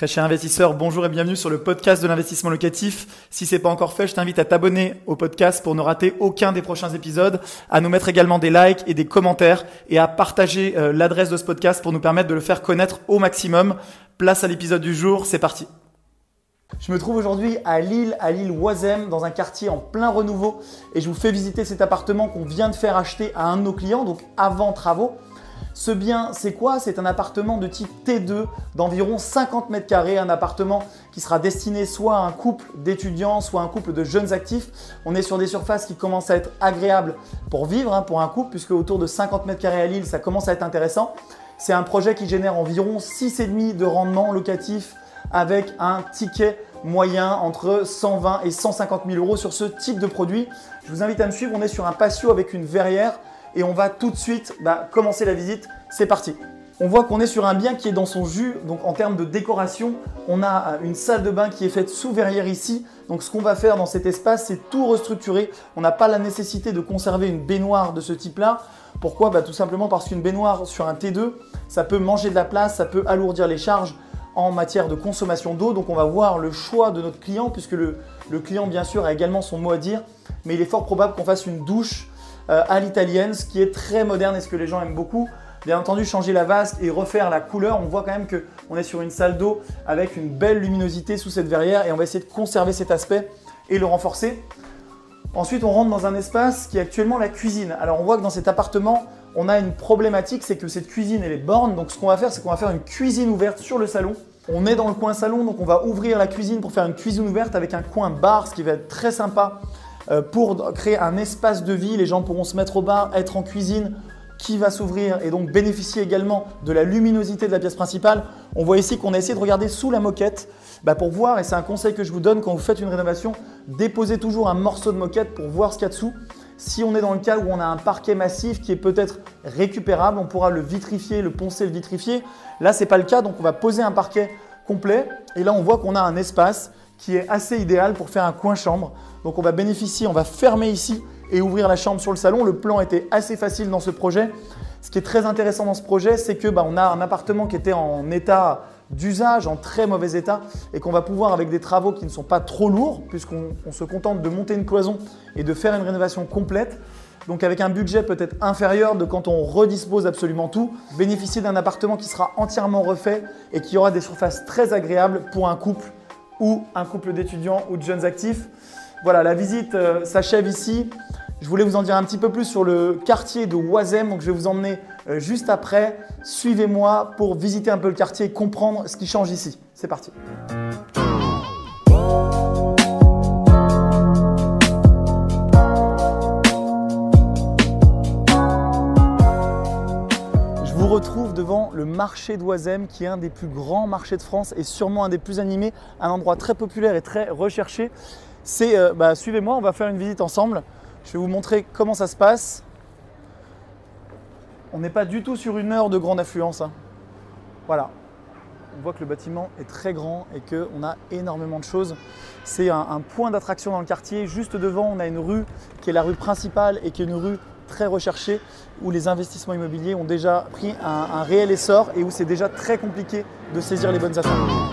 Très cher investisseur, bonjour et bienvenue sur le podcast de l'investissement locatif. Si c'est pas encore fait, je t'invite à t'abonner au podcast pour ne rater aucun des prochains épisodes, à nous mettre également des likes et des commentaires et à partager euh, l'adresse de ce podcast pour nous permettre de le faire connaître au maximum. Place à l'épisode du jour, c'est parti. Je me trouve aujourd'hui à Lille, à Lille Oisem, dans un quartier en plein renouveau et je vous fais visiter cet appartement qu'on vient de faire acheter à un de nos clients, donc avant travaux. Ce bien, c'est quoi? C'est un appartement de type T2 d'environ 50 mètres carrés, un appartement qui sera destiné soit à un couple d'étudiants, soit à un couple de jeunes actifs. On est sur des surfaces qui commencent à être agréables pour vivre, hein, pour un couple, puisque autour de 50 mètres carrés à Lille, ça commence à être intéressant. C'est un projet qui génère environ 6,5 de rendement locatif avec un ticket moyen entre 120 et 150 000 euros sur ce type de produit. Je vous invite à me suivre, on est sur un patio avec une verrière et on va tout de suite bah, commencer la visite. C'est parti. On voit qu'on est sur un bien qui est dans son jus, donc en termes de décoration, on a euh, une salle de bain qui est faite sous verrière ici. Donc ce qu'on va faire dans cet espace, c'est tout restructurer. On n'a pas la nécessité de conserver une baignoire de ce type-là. Pourquoi? Bah, Tout simplement parce qu'une baignoire sur un T2, ça peut manger de la place, ça peut alourdir les charges en matière de consommation d'eau. Donc on va voir le choix de notre client, puisque le, le client bien sûr a également son mot à dire. Mais il est fort probable qu'on fasse une douche euh, à l'italienne, ce qui est très moderne et ce que les gens aiment beaucoup. Bien entendu, changer la vasque et refaire la couleur, on voit quand même qu'on est sur une salle d'eau avec une belle luminosité sous cette verrière et on va essayer de conserver cet aspect et le renforcer. Ensuite, on rentre dans un espace qui est actuellement la cuisine. Alors, on voit que dans cet appartement, on a une problématique, c'est que cette cuisine, elle est borne. Donc, ce qu'on va faire, c'est qu'on va faire une cuisine ouverte sur le salon. On est dans le coin salon, donc on va ouvrir la cuisine pour faire une cuisine ouverte avec un coin bar, ce qui va être très sympa pour créer un espace de vie. Les gens pourront se mettre au bar, être en cuisine, qui va s'ouvrir et donc bénéficier également de la luminosité de la pièce principale. On voit ici qu'on a essayé de regarder sous la moquette bah, pour voir, et c'est un conseil que je vous donne quand vous faites une rénovation, déposez toujours un morceau de moquette pour voir ce qu'il y a dessous. Si on est dans le cas où on a un parquet massif qui est peut-être récupérable, on pourra le vitrifier, le poncer, le vitrifier. Là, ce n'est pas le cas, donc on va poser un parquet complet. Et là, on voit qu'on a un espace qui est assez idéal pour faire un coin chambre. Donc on va bénéficier, on va fermer ici et ouvrir la chambre sur le salon. Le plan était assez facile dans ce projet. Ce qui est très intéressant dans ce projet, c'est que bah, on a un appartement qui était en état d'usage, en très mauvais état, et qu'on va pouvoir, avec des travaux qui ne sont pas trop lourds, puisqu'on se contente de monter une cloison et de faire une rénovation complète, donc avec un budget peut-être inférieur de quand on redispose absolument tout, bénéficier d'un appartement qui sera entièrement refait et qui aura des surfaces très agréables pour un couple ou un couple d'étudiants ou de jeunes actifs. Voilà, la visite euh, s'achève ici. Je voulais vous en dire un petit peu plus sur le quartier de Oisem, donc je vais vous emmener euh, juste après. Suivez-moi pour visiter un peu le quartier et comprendre ce qui change ici. C'est parti. Marché d'Oisem, qui est un des plus grands marchés de France et sûrement un des plus animés, un endroit très populaire et très recherché. C'est, euh, bah, suivez-moi, on va faire une visite ensemble. Je vais vous montrer comment ça se passe. On n'est pas du tout sur une heure de grande affluence. Hein. Voilà. On voit que le bâtiment est très grand et qu'on a énormément de choses. C'est un, un point d'attraction dans le quartier. Juste devant, on a une rue qui est la rue principale et qui est une rue très recherché, où les investissements immobiliers ont déjà pris un, un réel essor et où c'est déjà très compliqué de saisir les bonnes affaires.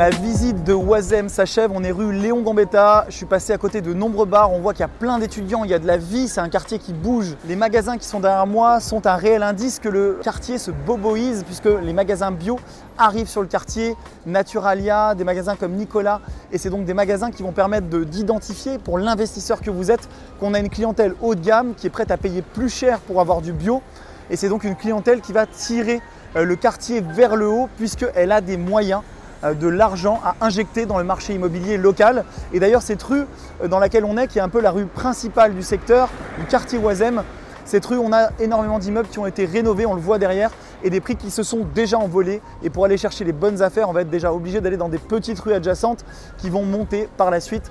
Ma visite de Oisem s'achève, on est rue Léon Gambetta, je suis passé à côté de nombreux bars, on voit qu'il y a plein d'étudiants, il y a de la vie, c'est un quartier qui bouge. Les magasins qui sont derrière moi sont un réel indice que le quartier se boboise puisque les magasins bio arrivent sur le quartier, Naturalia, des magasins comme Nicolas, et c'est donc des magasins qui vont permettre d'identifier pour l'investisseur que vous êtes qu'on a une clientèle haut de gamme qui est prête à payer plus cher pour avoir du bio, et c'est donc une clientèle qui va tirer euh, le quartier vers le haut puisqu'elle a des moyens de l'argent à injecter dans le marché immobilier local. Et d'ailleurs, cette rue euh, dans laquelle on est, qui est un peu la rue principale du secteur, du quartier Oisem, cette rue, on a énormément d'immeubles qui ont été rénovés, on le voit derrière, et des prix qui se sont déjà envolés. Et pour aller chercher les bonnes affaires, on va être déjà obligé d'aller dans des petites rues adjacentes qui vont monter par la suite.